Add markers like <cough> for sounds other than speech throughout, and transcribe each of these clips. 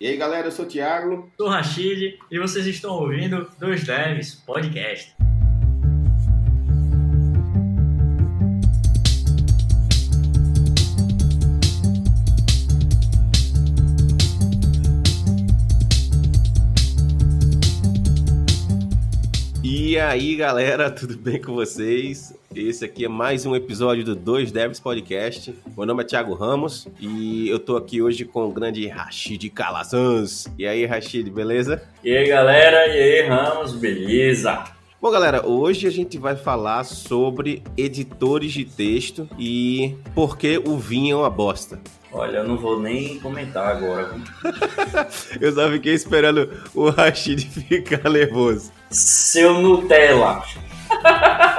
E aí galera, eu sou o Thiago. Sou o Rachid e vocês estão ouvindo Dois Devs Podcast. E aí galera, <laughs> tudo bem com vocês? Esse aqui é mais um episódio do Dois Devs Podcast. Meu nome é Thiago Ramos e eu tô aqui hoje com o grande Rashid Calazans. E aí, Rashid, beleza? E aí, galera, e aí, Ramos, beleza? Bom, galera, hoje a gente vai falar sobre editores de texto e por que o vinho é uma bosta. Olha, eu não vou nem comentar agora. <laughs> eu só fiquei esperando o Rashid <laughs> ficar nervoso. Seu Nutella! <laughs>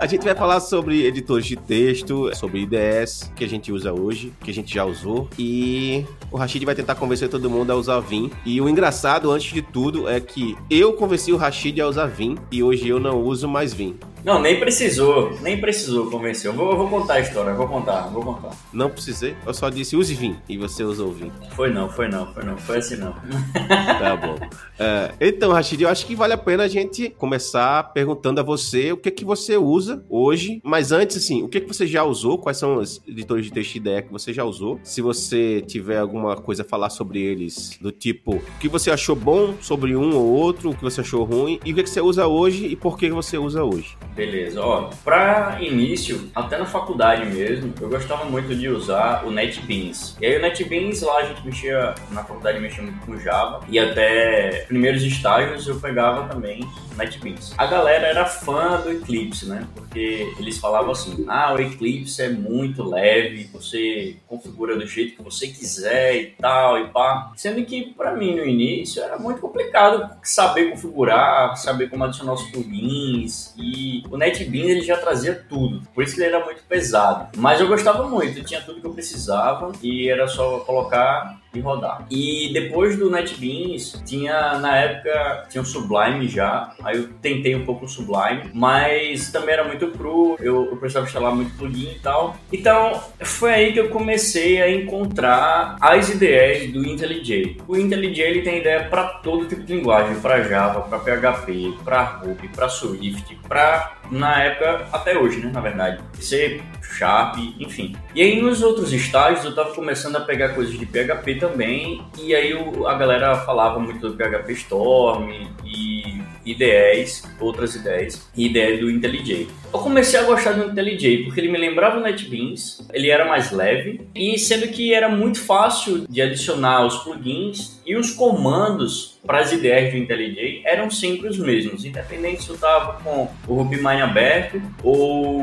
A gente vai falar sobre editores de texto, sobre IDS que a gente usa hoje, que a gente já usou. E o Rashid vai tentar convencer todo mundo a usar Vim. E o engraçado, antes de tudo, é que eu convenci o Rashid a usar Vim e hoje eu não uso mais Vim. Não, nem precisou, nem precisou convencer. Eu vou, eu vou contar a história, vou contar, vou contar. Não precisei, eu só disse use Vim e você usou Vim. Foi não, foi não, foi não, foi assim não. <laughs> tá bom. É, então, Rashid, eu acho que vale a pena a gente começar perguntando a você o que que você usa hoje. Mas antes, assim, o que que você já usou? Quais são os editores de texto e ideia que você já usou? Se você tiver alguma coisa a falar sobre eles, do tipo, o que você achou bom sobre um ou outro, o que você achou ruim, e o que, que você usa hoje e por que você usa hoje. Beleza, ó, pra início, até na faculdade mesmo, eu gostava muito de usar o NetBeans. E aí o NetBeans lá a gente mexia, na faculdade mexia muito com Java, e até primeiros estágios eu pegava também NetBeans. A galera era fã do Eclipse, né? Porque eles falavam assim, ah, o Eclipse é muito leve, você configura do jeito que você quiser e tal, e pá. Sendo que para mim no início era muito complicado saber configurar, saber como adicionar os plugins, e o NetBeans ele já trazia tudo, por isso que ele era muito pesado. Mas eu gostava muito, tinha tudo que eu precisava e era só colocar e rodar. E depois do NetBeans, tinha na época tinha o Sublime já, aí eu tentei um pouco o Sublime, mas também era muito cru, eu, eu precisava instalar muito plugin e tal. Então foi aí que eu comecei a encontrar as ideias do IntelliJ. O IntelliJ ele tem ideia para todo tipo de linguagem, para Java, para PHP, para Ruby, para Swift, para na época até hoje, né, na verdade. C, Sharp, enfim. E aí nos outros estágios eu tava começando a pegar coisas de PHP também, e aí o, a galera falava muito do PHP Storm e IDEs, outras ideias, e ideia do IntelliJ. Eu comecei a gostar do IntelliJ porque ele me lembrava o NetBeans, ele era mais leve, e sendo que era muito fácil de adicionar os plugins e os comandos para as ideias do IntelliJ eram sempre os mesmos, independente se eu estava com o RubyMine aberto ou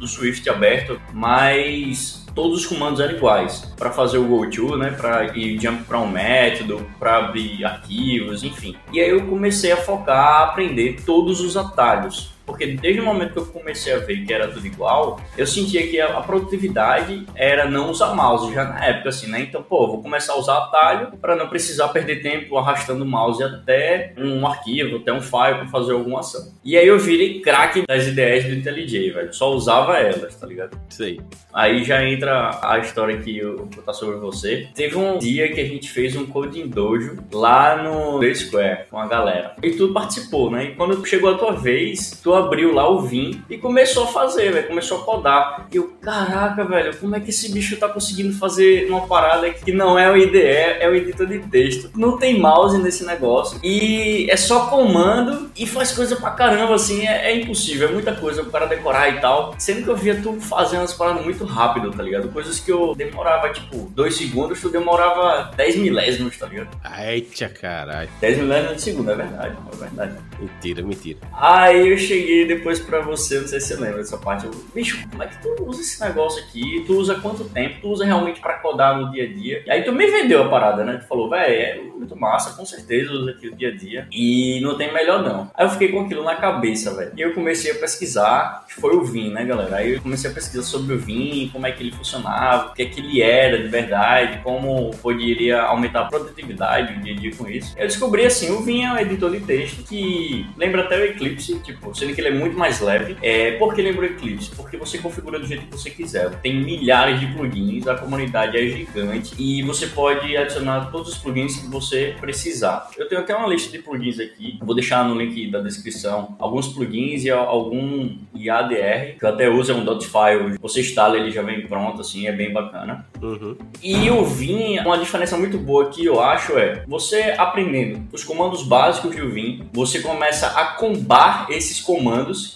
o Swift aberto, mas todos os comandos eram iguais. Para fazer o goto, né, para ir jump para um método, para abrir arquivos, enfim. E aí eu comecei a focar, a aprender todos os atalhos porque desde o momento que eu comecei a ver que era tudo igual, eu sentia que a, produtividade era não usar mouse já na época, assim, né? Então, pô, vou começar a usar atalho para não precisar perder tempo arrastando o mouse até um arquivo, até um file para fazer alguma ação. E aí eu virei craque das ideias do IntelliJ, velho. Só usava elas, tá ligado? Sei. Aí já entra a história que eu vou contar sobre você. Teve um dia que a gente fez um coding dojo lá no The Square com a galera. E tu participou, né? E quando chegou a tua vez, tu abriu lá o Vim e começou a fazer, velho. Começou a codar. E eu, caraca, velho, como é que esse bicho tá conseguindo fazer uma parada que não é o IDE, é o editor de texto. Não tem mouse nesse negócio. E é só comando e faz coisa pra caramba, assim. É, é impossível, é muita coisa pro cara decorar e tal. Sendo que eu via tu fazendo as paradas muito rápido, tá ligado? Coisas que eu demorava, tipo, dois segundos, tu demorava 10 milésimos, tá ligado? Eita, caralho. 10 milésimos de segundo, é verdade, é verdade. Mentira, mentira. Aí eu cheguei depois pra você, não sei se você lembra dessa parte. Eu, bicho, como é que tu usa esse negócio aqui? Tu usa quanto tempo? Tu usa realmente pra codar no dia a dia? E aí tu me vendeu a parada, né? Tu falou, velho, é muito massa, com certeza usa aqui no dia a dia. E não tem melhor não. Aí eu fiquei com aquilo na cabeça, velho. E eu comecei a pesquisar, que foi o Vim, né, galera? Aí eu comecei a pesquisar sobre o Vim, como é que ele funcionava, o que é que ele era de verdade, como poderia aumentar a produtividade do dia a dia com isso. Eu descobri assim, o Vim é um editor de texto que lembra até o Eclipse, tipo, sendo que ele é muito mais leve. É, por que lembra o Eclipse? Porque você configura do jeito que você quiser. Tem milhares de plugins, a comunidade é gigante e você pode adicionar todos os plugins que você precisar. Eu tenho até uma lista de plugins aqui, vou deixar no link da descrição alguns plugins e algum IADR, que eu até uso, é um file. Você instala, ele já vem pronto, assim, é bem bacana. Uhum. E o Vim, uma diferença muito boa que eu acho é, você aprendendo os comandos básicos de Vim, você começa a combar esses comandos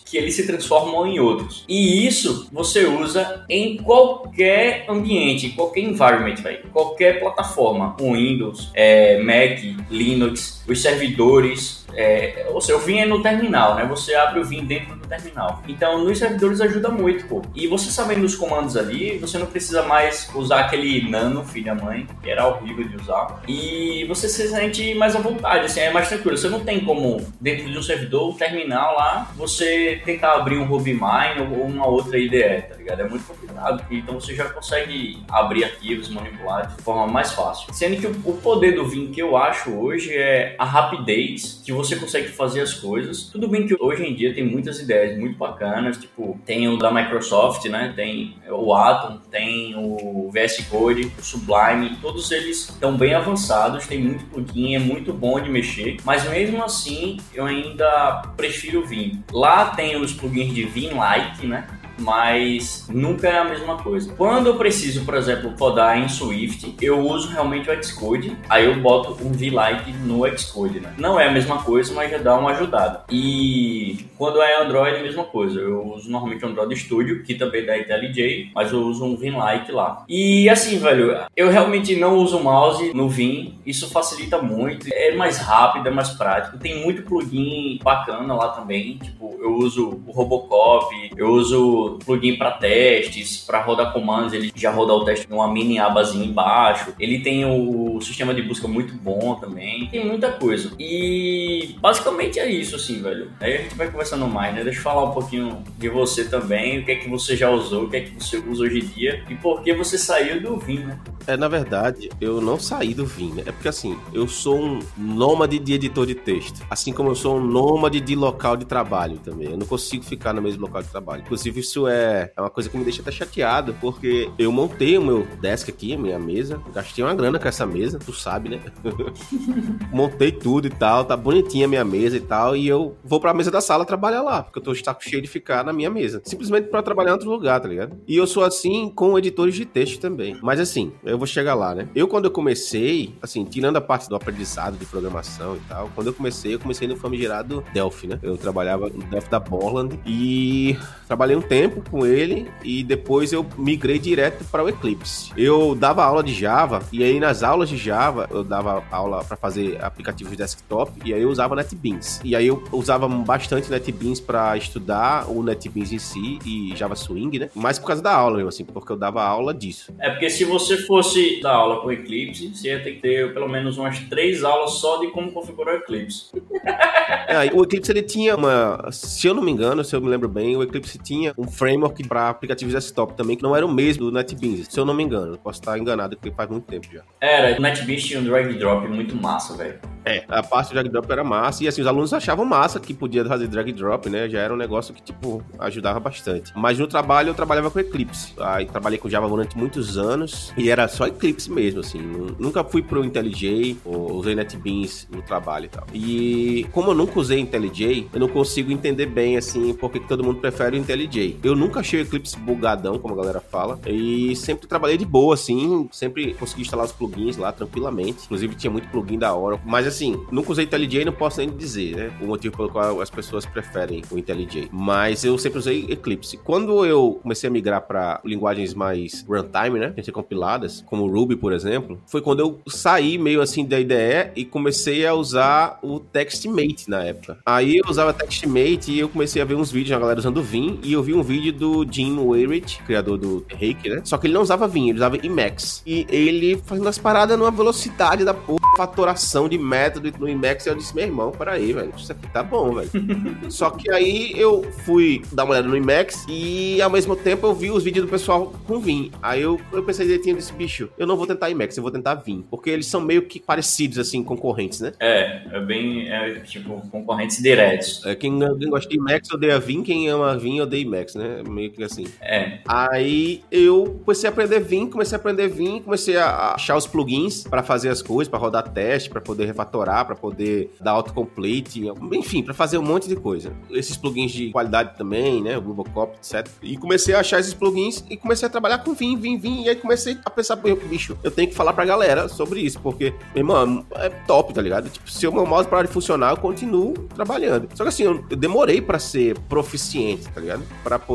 que eles se transformam em outros. E isso você usa em qualquer ambiente, qualquer environment, véio, qualquer plataforma, Windows, é, Mac, Linux, os servidores, é, ou seja, o é no terminal, né? Você abre o Vim dentro do terminal. Então, nos servidores ajuda muito, pô. E você sabendo os comandos ali, você não precisa mais usar aquele nano, filha mãe, que era horrível de usar. E você se sente mais à vontade, assim, é mais tranquilo. Você não tem como, dentro de um servidor, o terminal lá, você tentar abrir um RubyMine ou uma outra IDE, tá ligado? É muito complicado. Então, você já consegue abrir arquivos, manipular de forma mais fácil. Sendo que o poder do Vim que eu acho hoje é a rapidez que você consegue fazer as coisas. Tudo bem que hoje em dia tem muitas ideias muito bacanas, tipo, tem o da Microsoft, né? Tem o Atom, tem o VS Code, o Sublime, todos eles estão bem avançados, tem muito plugin, é muito bom de mexer, mas mesmo assim eu ainda prefiro o Vim. Lá tem os plugins de Vim Like, né? Mas nunca é a mesma coisa. Quando eu preciso, por exemplo, codar em Swift, eu uso realmente o Xcode, aí eu boto um VLike no Xcode, né? Não é a mesma coisa, mas já dá uma ajudada. E quando é Android, a mesma coisa. Eu uso normalmente o Android Studio, que também é da IntelliJ, mas eu uso um VinLite lá. E assim, velho, eu realmente não uso mouse no Vim, isso facilita muito, é mais rápido, é mais prático. Tem muito plugin bacana lá também, tipo, eu uso o Robocop, eu uso plugin para testes, para rodar comandos, ele já roda o teste numa mini abazinha embaixo. Ele tem o sistema de busca muito bom também. Tem muita coisa. E basicamente é isso, assim, velho. Aí a gente vai conversando mais, né? Deixa eu falar um pouquinho de você também, o que é que você já usou, o que é que você usa hoje em dia e por que você saiu do Vim, né? É, na verdade, eu não saí do Vim, né? É porque assim, eu sou um nômade de editor de texto. Assim como eu sou um nômade de local de trabalho também. Eu não consigo ficar no mesmo local de trabalho. Inclusive, isso é, é uma coisa que me deixa até chateado, porque eu montei o meu desk aqui, minha mesa. Gastei uma grana com essa mesa, tu sabe, né? <laughs> montei tudo e tal, tá bonitinha a minha mesa e tal. E eu vou pra mesa da sala trabalhar lá, porque eu tô está cheio de ficar na minha mesa. Simplesmente para trabalhar em outro lugar, tá ligado? E eu sou assim com editores de texto também. Mas assim, eu vou chegar lá, né? Eu, quando eu comecei, assim, tirando a parte do aprendizado de programação e tal, quando eu comecei, eu comecei no famigerado Delphi, né? Eu trabalhava no Delphi da Borland e trabalhei um tempo com ele e depois eu migrei direto para o Eclipse. Eu dava aula de Java e aí nas aulas de Java eu dava aula para fazer aplicativos desktop e aí eu usava NetBeans. E aí eu usava bastante NetBeans para estudar o NetBeans em si e Java Swing, né? Mas por causa da aula, mesmo assim, porque eu dava aula disso. É porque se você fosse dar aula com Eclipse, você ia ter que ter pelo menos umas três aulas só de como configurar o Eclipse. <laughs> é, o Eclipse ele tinha uma, se eu não me engano, se eu me lembro bem, o Eclipse tinha um framework para aplicativos desktop também que não era o mesmo do NetBeans, se eu não me engano. Posso estar enganado porque faz muito tempo já. Era, o NetBeans tinha um drag drop muito massa, velho. É, a parte do drag drop era massa e assim os alunos achavam massa que podia fazer drag drop, né? Já era um negócio que tipo ajudava bastante. Mas no trabalho eu trabalhava com Eclipse. Aí trabalhei com Java durante muitos anos e era só Eclipse mesmo, assim. Nunca fui pro IntelliJ ou usei NetBeans no trabalho e tal. E como eu nunca usei IntelliJ, eu não consigo entender bem, assim, por que todo mundo prefere o IntelliJ. Eu nunca achei o Eclipse bugadão, como a galera fala, e sempre trabalhei de boa, assim, sempre consegui instalar os plugins lá tranquilamente. Inclusive tinha muito plugin da hora. Mas assim, nunca usei IntelliJ não posso nem dizer, né? O motivo pelo qual as pessoas preferem o IntelliJ. Mas eu sempre usei Eclipse. Quando eu comecei a migrar para linguagens mais runtime, né? Tem ser compiladas, como Ruby, por exemplo, foi quando eu saí meio assim da IDE e comecei a usar o TextMate na época. Aí eu usava TextMate e eu comecei a ver uns vídeos da galera usando Vim e eu vi um vídeo do Jim Weirich, criador do Rake, né? Só que ele não usava Vim, ele usava Emacs. E ele fazendo as paradas numa velocidade da porra fatoração de método no Emacs. Eu disse, meu irmão, peraí, velho, isso aqui tá bom, velho. <laughs> Só que aí eu fui dar uma olhada no Emacs e ao mesmo tempo eu vi os vídeos do pessoal com Vim. Aí eu, eu pensei direitinho desse bicho, eu não vou tentar Emacs, eu vou tentar Vim. Porque eles são meio que parecidos, assim, concorrentes, né? É, é bem, é, tipo, concorrentes diretos. É, quem, quem gosta de Emacs odeia Vim, quem ama Vim odeia Emacs, né? Meio que assim. É. Aí eu comecei a aprender Vim, comecei a aprender Vim, comecei a achar os plugins para fazer as coisas, para rodar teste, para poder refatorar, para poder dar autocomplete, enfim, para fazer um monte de coisa. Esses plugins de qualidade também, né? O Google Copy, etc. E comecei a achar esses plugins e comecei a trabalhar com Vim, Vim, Vim. E aí comecei a pensar, bicho, eu tenho que falar pra galera sobre isso, porque, irmão, é top, tá ligado? Tipo, se o meu mouse parar de funcionar, eu continuo trabalhando. Só que assim, eu, eu demorei para ser proficiente, tá ligado? Para poder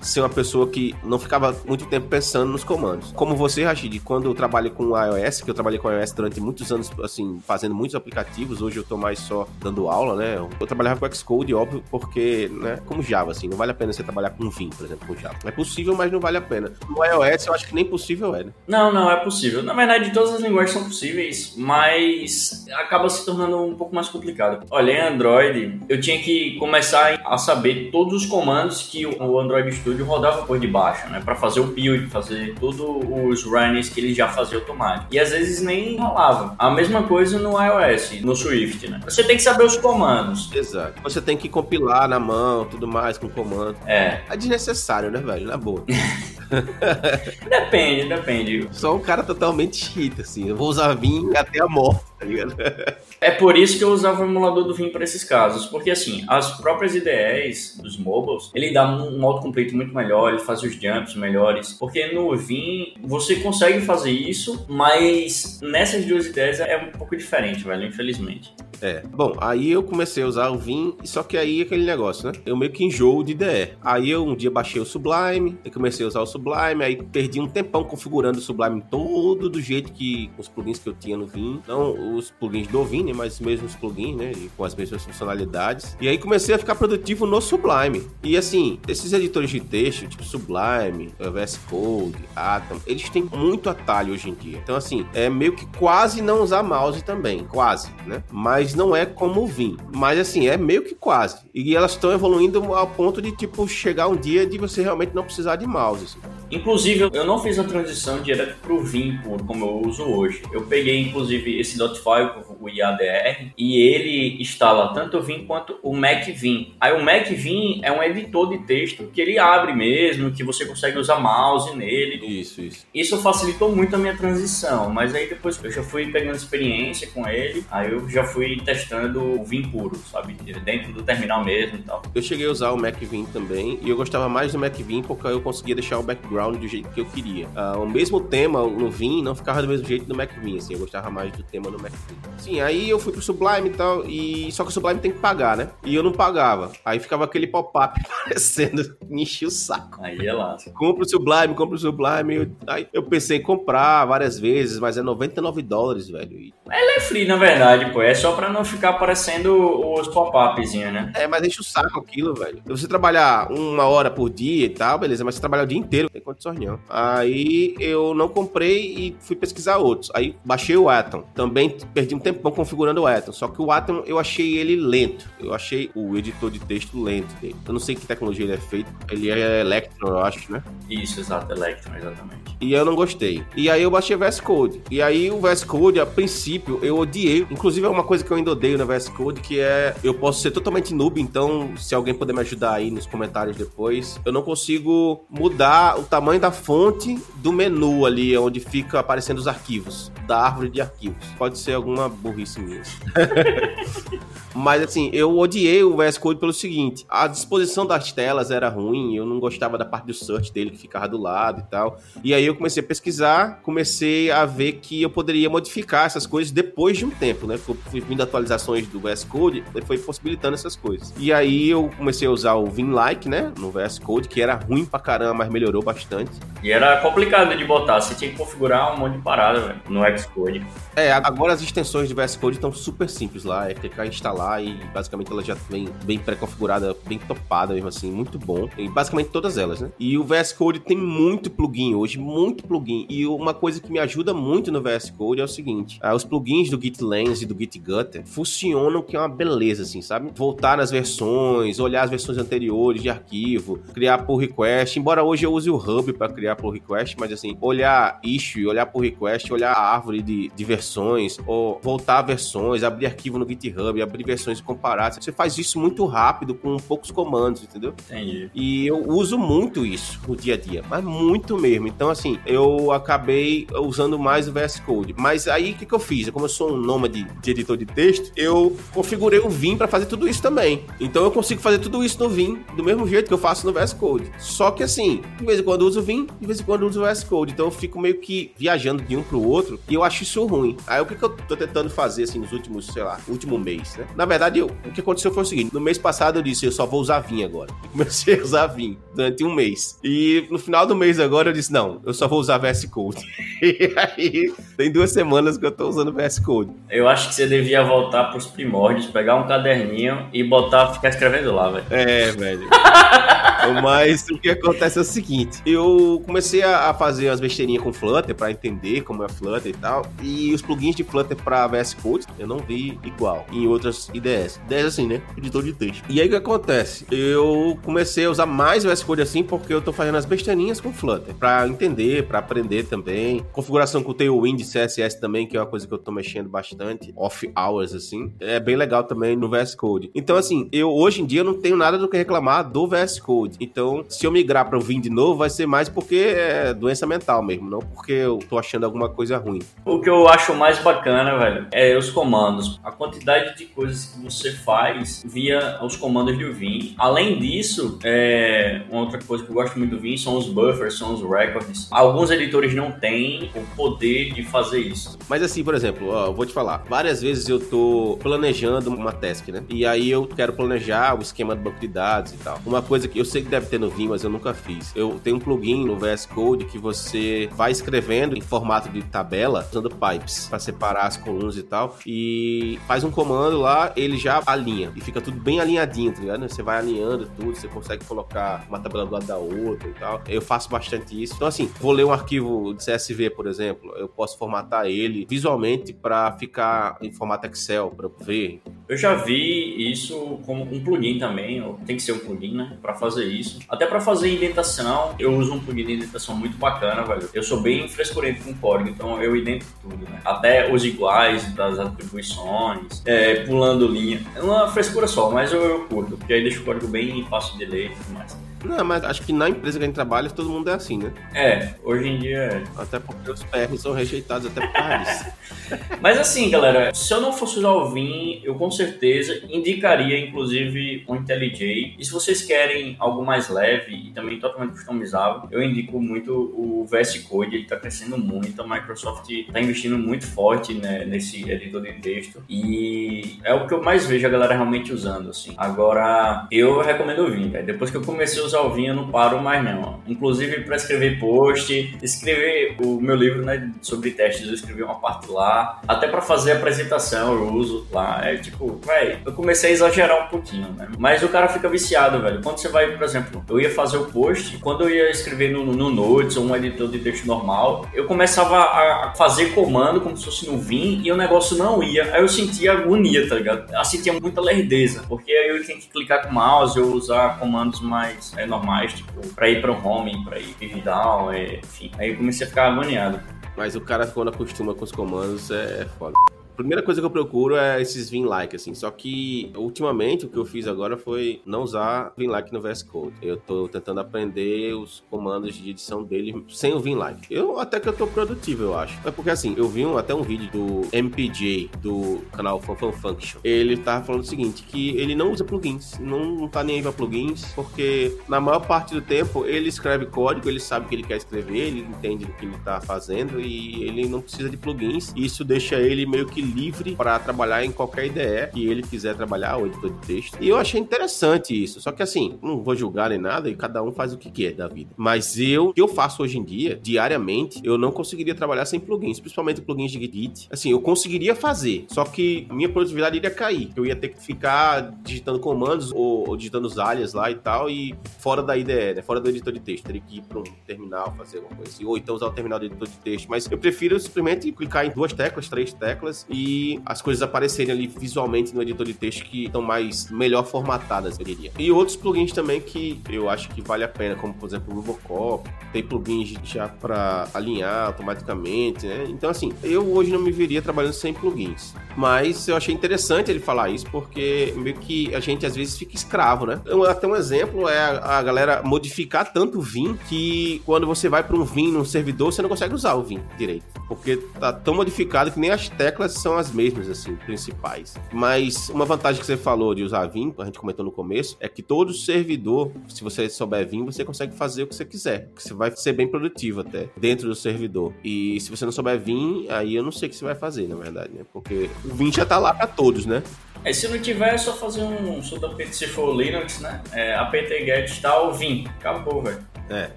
ser uma pessoa que não ficava muito tempo pensando nos comandos. Como você, Rashid, quando eu trabalho com iOS, que eu trabalhei com iOS durante muitos anos, assim, fazendo muitos aplicativos, hoje eu tô mais só dando aula, né? Eu trabalhava com Xcode, óbvio, porque, né, como Java, assim, não vale a pena você trabalhar com Vim, por exemplo, com Java. É possível, mas não vale a pena. No iOS, eu acho que nem possível é, né? Não, não, é possível. Na verdade, todas as linguagens são possíveis, mas acaba se tornando um pouco mais complicado. Olha, em Android, eu tinha que começar a saber todos os comandos que o Android Studio rodava por debaixo, né? Para fazer o build, fazer todos os runnings que ele já fazia automático. E às vezes nem rolava. A mesma coisa no iOS, no Swift, né? Você tem que saber os comandos. Exato. Você tem que compilar na mão, tudo mais com comando. É. É desnecessário, né, velho? Na boa. <laughs> depende, depende. Só um cara totalmente cheat, assim. Eu vou usar Vim até a morte, tá ligado? <laughs> É por isso que eu usava o emulador do Vim para esses casos, porque assim, as próprias IDEs dos mobiles, ele dá um autocomplete muito melhor, ele faz os jumps melhores, porque no Vim você consegue fazer isso, mas nessas duas ideias é um pouco diferente, velho, infelizmente. É. Bom, aí eu comecei a usar o Vim, só que aí aquele negócio, né? Eu meio que enjoo de IDE. Aí eu um dia baixei o Sublime, e comecei a usar o Sublime, aí perdi um tempão configurando o Sublime todo do jeito que os plugins que eu tinha no Vim, não os plugins do Vim, né, mas os mesmos plugins, né, com as mesmas funcionalidades. E aí comecei a ficar produtivo no Sublime. E assim, esses editores de texto, tipo Sublime, VS Code, Atom, eles têm muito atalho hoje em dia. Então assim, é meio que quase não usar mouse também, quase, né? Mas não é como o Vim. Mas assim, é meio que quase. E elas estão evoluindo ao ponto de tipo chegar um dia de você realmente não precisar de mouse. Assim. Inclusive, eu não fiz a transição direto pro Vim, como eu uso hoje. Eu peguei, inclusive, esse Notify, o IADR, e ele instala tanto o Vim quanto o Mac Vim. Aí o Mac Vim é um editor de texto que ele abre mesmo, que você consegue usar mouse nele. Isso, isso. Isso facilitou muito a minha transição, mas aí depois eu já fui pegando experiência com ele, aí eu já fui testando o Vim puro, sabe? Dentro do terminal mesmo e tal. Eu cheguei a usar o Mac Vim também, e eu gostava mais do Mac Vim porque eu conseguia deixar o background do jeito que eu queria. Uh, o mesmo tema no Vim não ficava do mesmo jeito no Mac Vim, assim, eu gostava mais do tema no Mac Vim. Sim, aí eu fui pro Sublime e tal, e só que o Sublime tem que pagar, né? E eu não pagava. Aí ficava aquele pop-up <laughs> aparecendo, me enchia o saco. Aí é lá. Compra o Sublime, compra o Sublime. Eu, aí eu pensei em comprar várias vezes, mas é 99 dólares, velho. E... Ele é free, na verdade, pô. É só pra não ficar aparecendo os pop-upzinhos, né? É, mas enche o saco aquilo, velho. Se você trabalhar uma hora por dia e tal, beleza, mas você trabalhar o dia inteiro, tem condições não. Aí eu não comprei e fui pesquisar outros. Aí baixei o Atom. Também perdi um tempão configurando o Atom. Só que o Atom eu achei ele lento. Eu achei o editor de texto lento dele. Eu não sei que tecnologia ele é feito. Ele é Electron, eu acho, né? Isso, exato, Electron, exatamente. E eu não gostei. E aí eu baixei o VS Code. E aí o VS Code, a princípio, eu odiei. Inclusive é uma coisa que eu ainda odeio no VS Code, que é eu posso ser totalmente noob, então se alguém puder me ajudar aí nos comentários depois, eu não consigo mudar o tamanho da fonte do menu ali, onde fica aparecendo os arquivos, da árvore de arquivos. Pode ser alguma burrice minha. <laughs> Mas assim, eu odiei o VS Code pelo seguinte: a disposição das telas era ruim, eu não gostava da parte do search dele que ficava do lado e tal. E aí eu comecei a pesquisar, comecei a ver que eu poderia modificar essas coisas depois de um tempo, né? Fui vindo atualizações do VS Code, foi possibilitando essas coisas. E aí eu comecei a usar o Vinlike, né, no VS Code, que era ruim pra caramba, mas melhorou bastante. E era complicado de botar, você tinha que configurar um monte de parada, velho, no Xcode. É, agora as extensões de VS Code estão super simples lá, é clicar em instalar e basicamente ela já vem bem pré-configurada, bem topada mesmo assim, muito bom. E basicamente todas elas, né? E o VS Code tem muito plugin hoje, muito plugin. E uma coisa que me ajuda muito no VS Code é o seguinte: ah, os plugins do Git Lens e do Git Gutter funcionam que é uma beleza, assim, sabe? Voltar nas versões, olhar as versões anteriores de arquivo, criar pull request. Embora hoje eu use o Hub para criar pull request, mas assim, olhar issue, olhar pull request, olhar a árvore de, de versões, ou voltar versões, abrir arquivo no GitHub, abrir versões comparar. Você faz isso muito rápido com poucos comandos, entendeu? Entendi. E eu uso muito isso no dia a dia, mas muito mesmo. Então, assim, eu acabei usando mais o VS Code. Mas aí, o que, que eu fiz? Como eu sou um nômade de editor de texto, eu configurei o Vim para fazer tudo isso também. Então, eu consigo fazer tudo isso no Vim, do mesmo jeito que eu faço no VS Code. Só que, assim, de vez em quando eu uso o Vim, de vez em quando eu uso o VS Code. Então, eu fico meio que viajando de um pro outro e eu acho isso ruim. Aí, o que, que eu tô tentando fazer, assim, nos últimos, sei lá, último mês, né? Na verdade, eu, o que aconteceu foi o seguinte: no mês passado eu disse, eu só vou usar Vim agora. E <laughs> comecei a usar Vim durante um mês. E no final do mês agora eu disse, não, eu só vou usar VS Code. <laughs> e aí, tem duas semanas que eu tô usando VS Code. Eu acho que você devia voltar pros primórdios, pegar um caderninho e botar, ficar escrevendo lá, velho. É, velho. <laughs> Mas o que acontece é o seguinte: eu comecei a fazer umas besteirinhas com Flutter para entender como é Flutter e tal. E os plugins de Flutter para VS Code eu não vi igual em outras IDEs. IDEs assim, né? Editor de texto. E aí o que acontece? Eu comecei a usar mais VS Code assim porque eu tô fazendo as besteirinhas com Flutter para entender, para aprender também. Configuração com o Tailwind CSS também, que é uma coisa que eu tô mexendo bastante. Off hours, assim. É bem legal também no VS Code. Então, assim, eu hoje em dia não tenho nada do que reclamar do VS Code. Então, se eu migrar para o Vim de novo, vai ser mais porque é doença mental mesmo, não porque eu tô achando alguma coisa ruim. O que eu acho mais bacana, velho, é os comandos. A quantidade de coisas que você faz via os comandos do Vim. Além disso, é... uma outra coisa que eu gosto muito do Vim são os buffers, são os records. Alguns editores não têm o poder de fazer isso. Mas assim, por exemplo, ó, eu vou te falar. Várias vezes eu tô planejando uma task, né? E aí eu quero planejar o esquema do banco de dados e tal. Uma coisa que eu sei que deve ter no Vim, mas eu nunca fiz. Eu tenho um plugin no VS Code que você vai escrevendo em formato de tabela, usando pipes para separar as colunas e tal. E faz um comando lá, ele já alinha. E fica tudo bem alinhadinho, tá ligado? Você vai alinhando tudo, você consegue colocar uma tabela do lado da outra e tal. Eu faço bastante isso. Então, assim, vou ler um arquivo de CSV, por exemplo, eu posso formatar ele visualmente para ficar em formato Excel, para ver. Eu já vi isso como um plugin também, tem que ser um plugin, né, para fazer isso. Até para fazer indentação, eu uso um plugin de indentação muito bacana, velho. Eu sou bem frescurento com código, então eu indento tudo, né? Até os iguais das atribuições, é, pulando linha. É uma frescura só, mas eu, eu curto, porque aí deixa o código bem fácil de ler e tudo mais. Não, mas acho que na empresa que a gente trabalha, todo mundo é assim, né? É, hoje em dia é. Até porque os PRs são rejeitados até por. <laughs> Mas assim, galera, se eu não fosse usar o Vim, eu com certeza indicaria, inclusive, o IntelliJ. E se vocês querem algo mais leve e também totalmente customizável, eu indico muito o VS Code. Ele está crescendo muito, a Microsoft está investindo muito forte né, nesse editor de texto. E é o que eu mais vejo a galera realmente usando, assim. Agora, eu recomendo o Vim, Depois que eu comecei a Vim, eu não paro mais não. Inclusive, para escrever post, escrever o meu livro né, sobre testes, eu escrevi uma parte lá. Até para fazer apresentação eu uso lá. É tipo, velho, eu comecei a exagerar um pouquinho, né? Mas o cara fica viciado, velho. Quando você vai, por exemplo, eu ia fazer o post, quando eu ia escrever no, no Notes ou um editor de texto normal, eu começava a fazer comando como se fosse no Vim e o negócio não ia. Aí eu sentia agonia, tá ligado? Eu sentia muita lerdeza, porque aí eu tinha que clicar com o mouse ou usar comandos mais é, normais, tipo, pra ir o home, pra ir down, é, enfim. Aí comecei a ficar agoniado. Mas o cara, quando acostuma com os comandos, é foda primeira coisa que eu procuro é esses Vim-like, assim. Só que, ultimamente, o que eu fiz agora foi não usar Vim-like no VS Code. Eu tô tentando aprender os comandos de edição dele sem o Vim-like. Eu até que eu tô produtivo, eu acho. É porque, assim, eu vi um, até um vídeo do MPJ, do canal Fanfan Function. Ele tava falando o seguinte, que ele não usa plugins. Não, não tá nem aí pra plugins, porque na maior parte do tempo ele escreve código, ele sabe o que ele quer escrever, ele entende o que ele tá fazendo e ele não precisa de plugins. Isso deixa ele meio que livre para trabalhar em qualquer IDE que ele quiser trabalhar, o editor de texto. E eu achei interessante isso. Só que assim, não vou julgar nem nada e cada um faz o que quer da vida. Mas eu, o que eu faço hoje em dia, diariamente, eu não conseguiria trabalhar sem plugins, principalmente plugins de Git. Assim, eu conseguiria fazer, só que minha produtividade iria cair. Eu ia ter que ficar digitando comandos ou, ou digitando os alias lá e tal, e fora da IDE, né? Fora do editor de texto. Teria que ir para um terminal, fazer alguma coisa assim, ou então usar o terminal do editor de texto. Mas eu prefiro simplesmente clicar em duas teclas, três teclas, e as coisas aparecerem ali visualmente no editor de texto que estão mais melhor formatadas, eu diria. E outros plugins também que eu acho que vale a pena, como por exemplo o Robocop, tem plugins já para alinhar automaticamente, né? Então assim, eu hoje não me veria trabalhando sem plugins. Mas eu achei interessante ele falar isso porque meio que a gente às vezes fica escravo, né? Até um exemplo é a, a galera modificar tanto o Vim que quando você vai para um Vim num servidor, você não consegue usar o Vim direito, porque tá tão modificado que nem as teclas são as mesmas assim, principais. Mas uma vantagem que você falou de usar Vim, a gente comentou no começo, é que todo servidor, se você souber Vim, você consegue fazer o que você quiser, que você vai ser bem produtivo até dentro do servidor. E se você não souber Vim, aí eu não sei o que você vai fazer, na verdade, né? Porque o Vim já tá lá para todos, né? Aí se não tiver, é só fazer um sudo se for Linux, né? É, apt-get tal, Vim. Acabou, velho. É,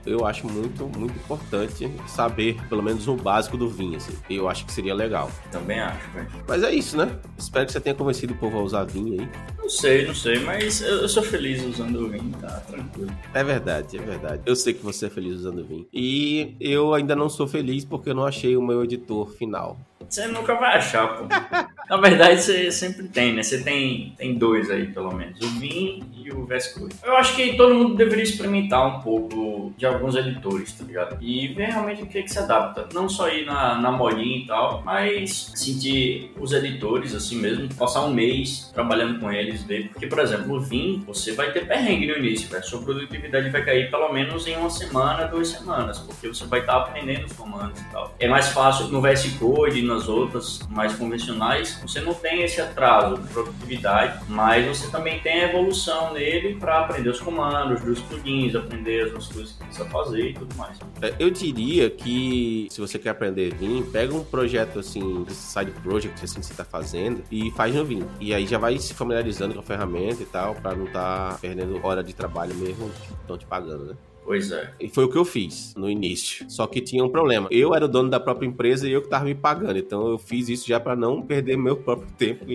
eu acho muito, muito importante saber pelo menos o básico do Vim, assim. Eu acho que seria legal. Também acho, velho. Mas é isso, né? Espero que você tenha convencido o povo a usar Vim aí. Não sei, não sei, mas eu, eu sou feliz usando o Vim, tá tranquilo. É verdade, é verdade. Eu sei que você é feliz usando o Vim. E eu ainda não sou feliz porque eu não achei o meu editor final. Você nunca vai achar, pô. <laughs> Na verdade, você sempre tem, né? Você tem, tem dois aí, pelo menos. O Vim e o VS Code. Eu acho que todo mundo deveria experimentar um pouco de alguns editores, tá ligado? E ver realmente o que, é que se adapta. Não só ir na, na modinha e tal, mas sentir os editores, assim mesmo, passar um mês trabalhando com eles, ver. Porque, por exemplo, o Vim, você vai ter perrengue no início, velho. Sua produtividade vai cair pelo menos em uma semana, duas semanas, porque você vai estar aprendendo os comandos e tal. É mais fácil no VS Code, nas outras mais convencionais, você não tem esse atraso de produtividade, mas você também tem a evolução nele para aprender os comandos dos plugins, aprender as coisas que precisa fazer e tudo mais. É, eu diria que se você quer aprender Vim, pega um projeto assim, side project assim que você está fazendo e faz no Vim. E aí já vai se familiarizando com a ferramenta e tal, para não estar tá perdendo hora de trabalho mesmo, estão te pagando, né? Pois é. E foi o que eu fiz no início. Só que tinha um problema. Eu era o dono da própria empresa e eu que tava me pagando. Então eu fiz isso já para não perder meu próprio tempo.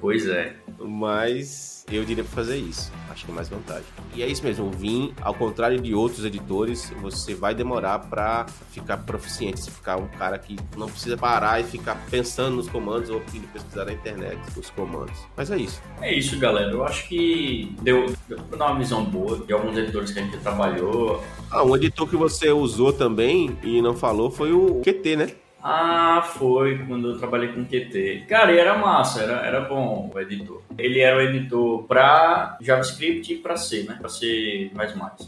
Pois é. Mas eu diria para fazer isso. Acho que é mais vantagem. E é isso mesmo, o Vim, ao contrário de outros editores, você vai demorar para ficar proficiente, você ficar um cara que não precisa parar e ficar pensando nos comandos ou pesquisar na internet os comandos. Mas é isso. É isso, galera. Eu acho que deu, deu pra dar uma visão boa de alguns editores que a gente trabalhou. Ah, um editor que você usou também e não falou foi o QT, né? Ah, foi quando eu trabalhei com QT. Cara, e era massa, era, era bom o editor. Ele era o editor para JavaScript e para C, né? Para C++.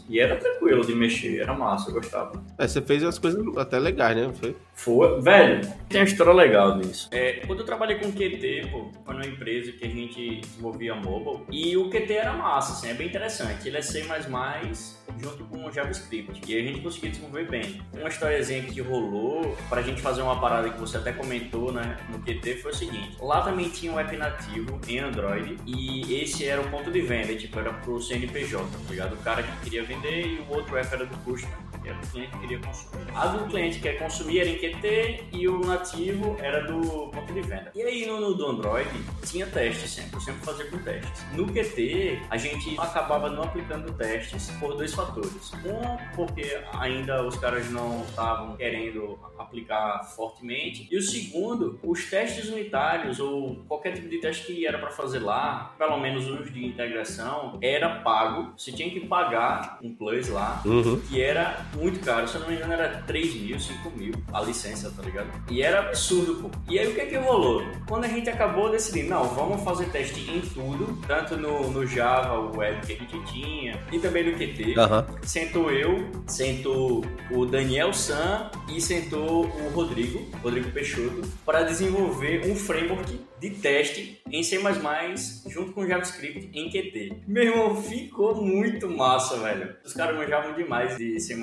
E era tranquilo de mexer, era massa, eu gostava. É, você fez as coisas até legais, né? Foi? Foi. Velho, tem uma história legal disso. É, quando eu trabalhei com QT, pô, foi numa empresa que a gente desenvolvia mobile. E o QT era massa, assim, é bem interessante. Ele é C++ junto com o JavaScript. E a gente conseguiu desenvolver bem. Uma historiazinha que rolou pra gente fazer uma parada que você até comentou, né, no QT foi o seguinte. Lá também tinha um app nativo em Android e esse era o ponto de venda, tipo, era pro CNPJ, tá ligado? O cara que queria vender e o outro app era do customer, era o cliente que queria consumir. A do cliente que quer consumir era em QT e o nativo era do ponto de venda. E aí no, no do Android tinha testes sempre, eu sempre fazia com testes. No QT a gente acabava não aplicando testes por dois fatores. Um, porque ainda os caras não estavam querendo aplicar fortemente. E o segundo, os testes unitários ou qualquer tipo de teste que era para fazer lá, pelo menos os de integração, era pago. Você tinha que pagar um plus lá, uhum. que era muito caro. Se eu não me engano, era 3 mil, 5 mil a licença, tá ligado? E era absurdo, pô. E aí o que é que rolou? Quando a gente acabou decidindo, não, vamos fazer teste em tudo, tanto no, no Java, o web que a gente tinha, e também no QT. Uhum. Sentou eu, sentou o Daniel San e sentou o Rodrigo, Rodrigo Peixoto, para desenvolver um framework de teste em C++ junto com JavaScript em Qt. Meu irmão, ficou muito massa, velho. Os caras manjavam demais de C++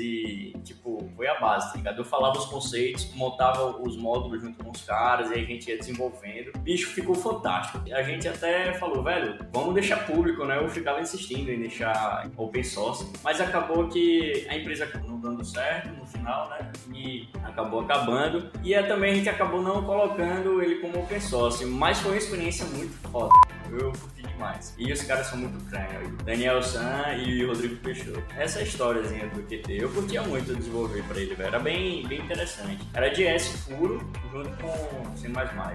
e, tipo, foi a base, tá ligado? Eu falava os conceitos, montava os módulos junto com os caras e a gente ia desenvolvendo. Bicho, ficou fantástico. A gente até falou, velho, vamos deixar público, né? Eu ficava insistindo em deixar open source, mas acabou que a empresa não dando certo no final, né? E acabou acabando. E é, também a gente acabou não colocando ele como open source, mas foi uma experiência muito foda. Eu curti demais. E os caras são muito crânio. Daniel San e Rodrigo Peixoto. Essa é a historiazinha do QT. Eu curtia muito desenvolver pra ele, velho. Era bem, bem interessante. Era de S puro junto com C++.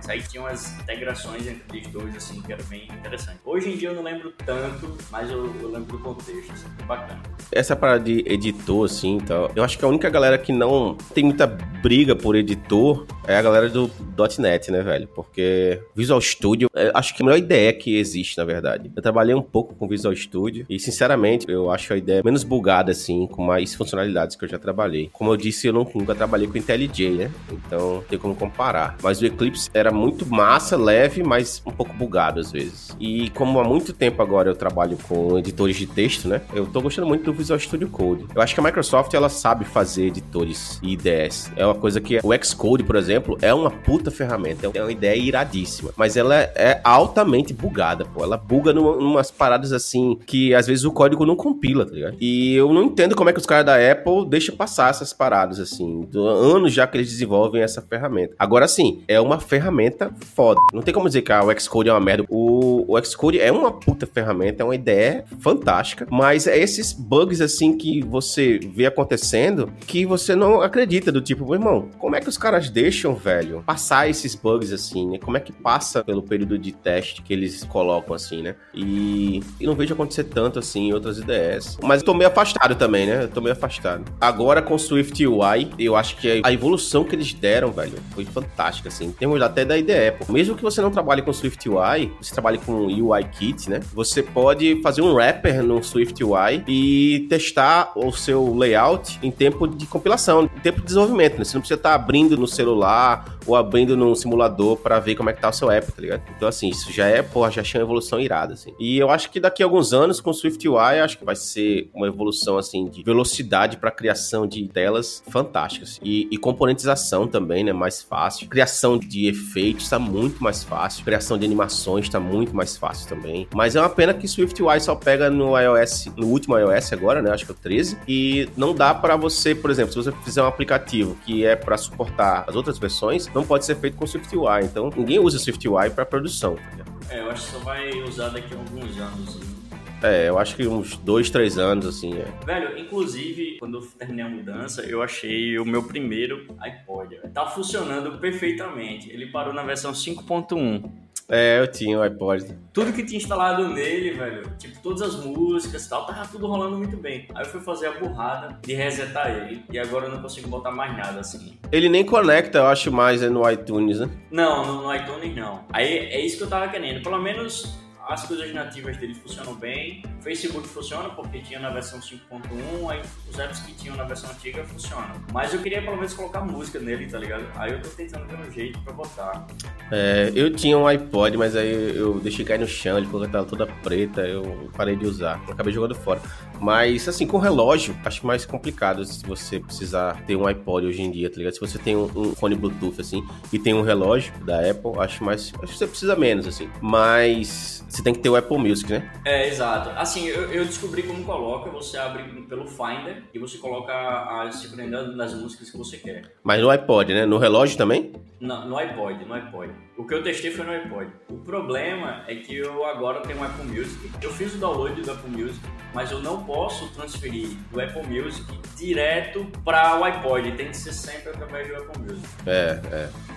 Aí tinha umas integrações entre os dois, assim, que era bem interessante. Hoje em dia eu não lembro tanto, mas eu, eu lembro do contexto, assim, bacana. Essa parada de editor, assim, tal, eu acho que a única galera que não tem muita briga por editor é a galera do .NET, né, velho? Porque Visual Studio, é, acho que a melhor ideia que existe, na verdade. Eu trabalhei um pouco com Visual Studio e, sinceramente, eu acho a ideia menos bugada, assim, com mais funcionalidades que eu já trabalhei. Como eu disse, eu nunca trabalhei com IntelliJ, né? Então, tem como comparar. Mas o Eclipse era muito massa, leve, mas um pouco bugado às vezes. E como há muito tempo agora eu trabalho com editores de texto, né? Eu tô gostando muito do Visual Studio Code. Eu acho que a Microsoft, ela sabe fazer editores e IDS. É uma coisa que o Xcode, por exemplo, é uma puta ferramenta. É uma ideia iradíssima. Mas ela é altamente bugada, pô. Ela buga numa, numas paradas assim que às vezes o código não compila, tá ligado? E eu não entendo como é que os caras da Apple deixam passar essas paradas assim. Anos já que eles desenvolvem essa ferramenta. Agora sim, é uma ferramenta foda. Não tem como dizer que o Xcode é uma merda. O, o Xcode é uma puta ferramenta, é uma ideia fantástica, mas é esses bugs assim que você vê acontecendo que você não acredita do tipo, meu irmão, como é que os caras deixam, velho, passar esses bugs assim, né? Como é que passa pelo período de teste que eles colocam assim, né? E, e não vejo acontecer tanto assim em outras ideias. Mas eu tô meio afastado também, né? Eu tô meio afastado. Agora com Swift UI, eu acho que a evolução que eles deram, velho, foi fantástica, assim. Temos até da IDE. Mesmo que você não trabalhe com Swift UI, você trabalhe com UI Kit, né? Você pode fazer um wrapper no Swift UI e testar o seu layout em tempo de compilação, em tempo de desenvolvimento, né? Você não precisa estar abrindo no celular ou abrindo num simulador para ver como é que tá o seu app, tá ligado? Então, assim, isso já é, porra, já achei uma evolução irada, assim. E eu acho que daqui a alguns anos, com SwiftUI, acho que vai ser uma evolução, assim, de velocidade para criação de telas fantásticas. E, e, componentização também, né? Mais fácil. Criação de efeitos está muito mais fácil. Criação de animações está muito mais fácil também. Mas é uma pena que SwiftUI só pega no iOS, no último iOS agora, né? Acho que é o 13. E não dá para você, por exemplo, se você fizer um aplicativo que é para suportar as outras versões, não pode ser feito com SwiftUI. Então, ninguém usa SwiftUI para produção. Tá é, eu acho que só vai usar daqui a alguns anos. Né? É, eu acho que uns dois, três anos, assim, é. Velho, inclusive, quando eu terminei a mudança, eu achei o meu primeiro iPod. Tá funcionando perfeitamente. Ele parou na versão 5.1. É, eu tinha o iPod. Tudo que tinha instalado nele, velho, tipo, todas as músicas e tal, tava tudo rolando muito bem. Aí eu fui fazer a burrada de resetar ele. E agora eu não consigo botar mais nada assim. Ele nem conecta, eu acho, mais no iTunes, né? Não, no, no iTunes não. Aí é isso que eu tava querendo. Pelo menos as coisas nativas dele funcionam bem. Facebook funciona porque tinha na versão 5.1, aí os apps que tinham na versão antiga funcionam. Mas eu queria pelo menos colocar música nele, tá ligado? Aí eu tô tentando ver um jeito pra botar. É, eu tinha um iPod, mas aí eu deixei cair no chão, ele porque tava toda preta, eu parei de usar. acabei jogando fora. Mas assim, com relógio, acho mais complicado se você precisar ter um iPod hoje em dia, tá ligado? Se você tem um, um fone Bluetooth assim e tem um relógio da Apple, acho mais. Acho que você precisa menos, assim. Mas você tem que ter o Apple Music, né? É, exato. Assim, eu, eu descobri como coloca, você abre pelo Finder e você coloca a sincronidade das músicas que você quer. Mas no iPod, né? No relógio também? No, no iPod, no iPod. O que eu testei foi no iPod. O problema é que eu agora tenho um Apple Music. Eu fiz o download do Apple Music, mas eu não posso transferir do Apple Music direto para o iPod. Tem que ser sempre através do Apple Music. É,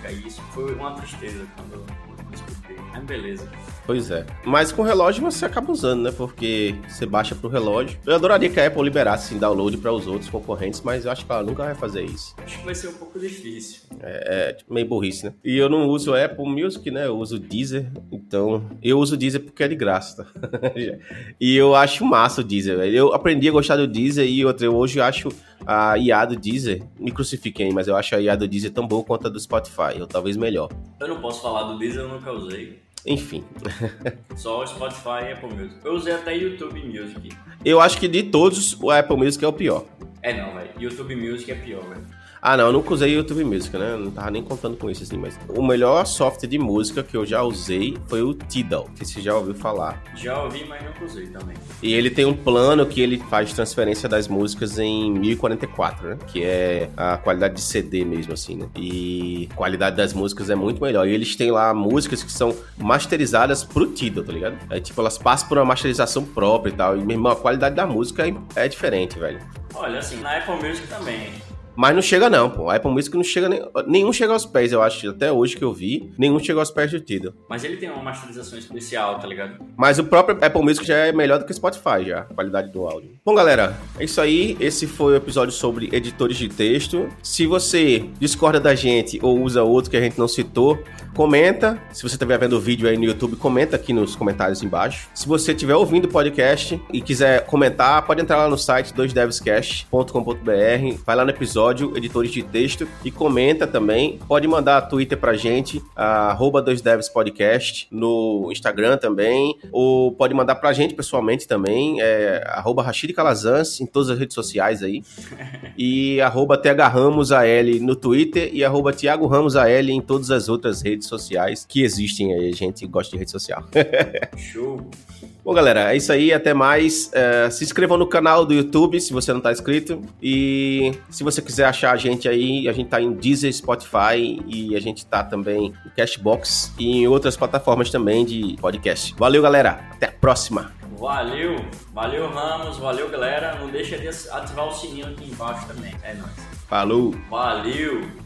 é. Isso foi uma tristeza quando escutei. Mas beleza. Pois é. Mas com relógio você acaba usando, né? Porque você baixa pro relógio. Eu adoraria que a Apple liberasse assim, download para os outros concorrentes, mas eu acho que ela nunca vai fazer isso. Acho que vai ser um pouco difícil. É, é meio burrice, né? E eu não uso Apple Music, né? Eu uso Deezer. Então, eu uso Deezer porque é de graça, tá? <laughs> e eu acho massa o Deezer, velho. Eu aprendi a gostar do Deezer e outra, eu hoje acho a IA do Deezer, me crucifiquem, mas eu acho a IA do Deezer tão boa quanto a do Spotify, ou talvez melhor. Eu não posso falar do Deezer, eu nunca usei. Enfim. <laughs> Só o Spotify e Apple Music. Eu usei até YouTube Music. Eu acho que de todos, o Apple Music é o pior. É não, velho. YouTube Music é pior, velho. Ah, não, eu nunca usei YouTube Music, né? Não tava nem contando com isso, assim, mas o melhor software de música que eu já usei foi o Tidal, que você já ouviu falar. Já ouvi, mas nunca usei também. E ele tem um plano que ele faz transferência das músicas em 1044, né? Que é a qualidade de CD mesmo, assim, né? E a qualidade das músicas é muito melhor. E eles têm lá músicas que são masterizadas pro Tidal, tá ligado? É tipo, elas passam por uma masterização própria e tal. E, meu irmão, a qualidade da música é, é diferente, velho. Olha, assim, na Apple Music também. Mas não chega não, pô. A Apple Music não chega nem... Nenhum chega aos pés, eu acho. Até hoje que eu vi, nenhum chega aos pés do Tidal. Mas ele tem uma masterização especial, tá ligado? Mas o próprio Apple Music já é melhor do que o Spotify, já. A qualidade do áudio. Bom, galera, é isso aí. Esse foi o episódio sobre editores de texto. Se você discorda da gente ou usa outro que a gente não citou, comenta. Se você estiver vendo o vídeo aí no YouTube, comenta aqui nos comentários embaixo. Se você estiver ouvindo o podcast e quiser comentar, pode entrar lá no site 2devscast.com.br, vai lá no episódio editores de texto, e comenta também. Pode mandar Twitter pra gente, arroba 2devspodcast, no Instagram também, ou pode mandar pra gente pessoalmente também, é, arroba Rashid Calazans, em todas as redes sociais aí, <laughs> e arroba TH Ramos AL no Twitter e arroba Thiago Ramos AL em todas as outras redes sociais que existem aí, a gente gosta de rede social. <laughs> Show! Bom, galera, é isso aí. Até mais. É, se inscrevam no canal do YouTube se você não está inscrito. E se você quiser achar a gente aí, a gente tá em Deezer, Spotify e a gente tá também no Cashbox e em outras plataformas também de podcast. Valeu, galera. Até a próxima. Valeu, valeu Ramos, valeu galera. Não deixa de ativar o sininho aqui embaixo também. É nóis. Falou. Valeu.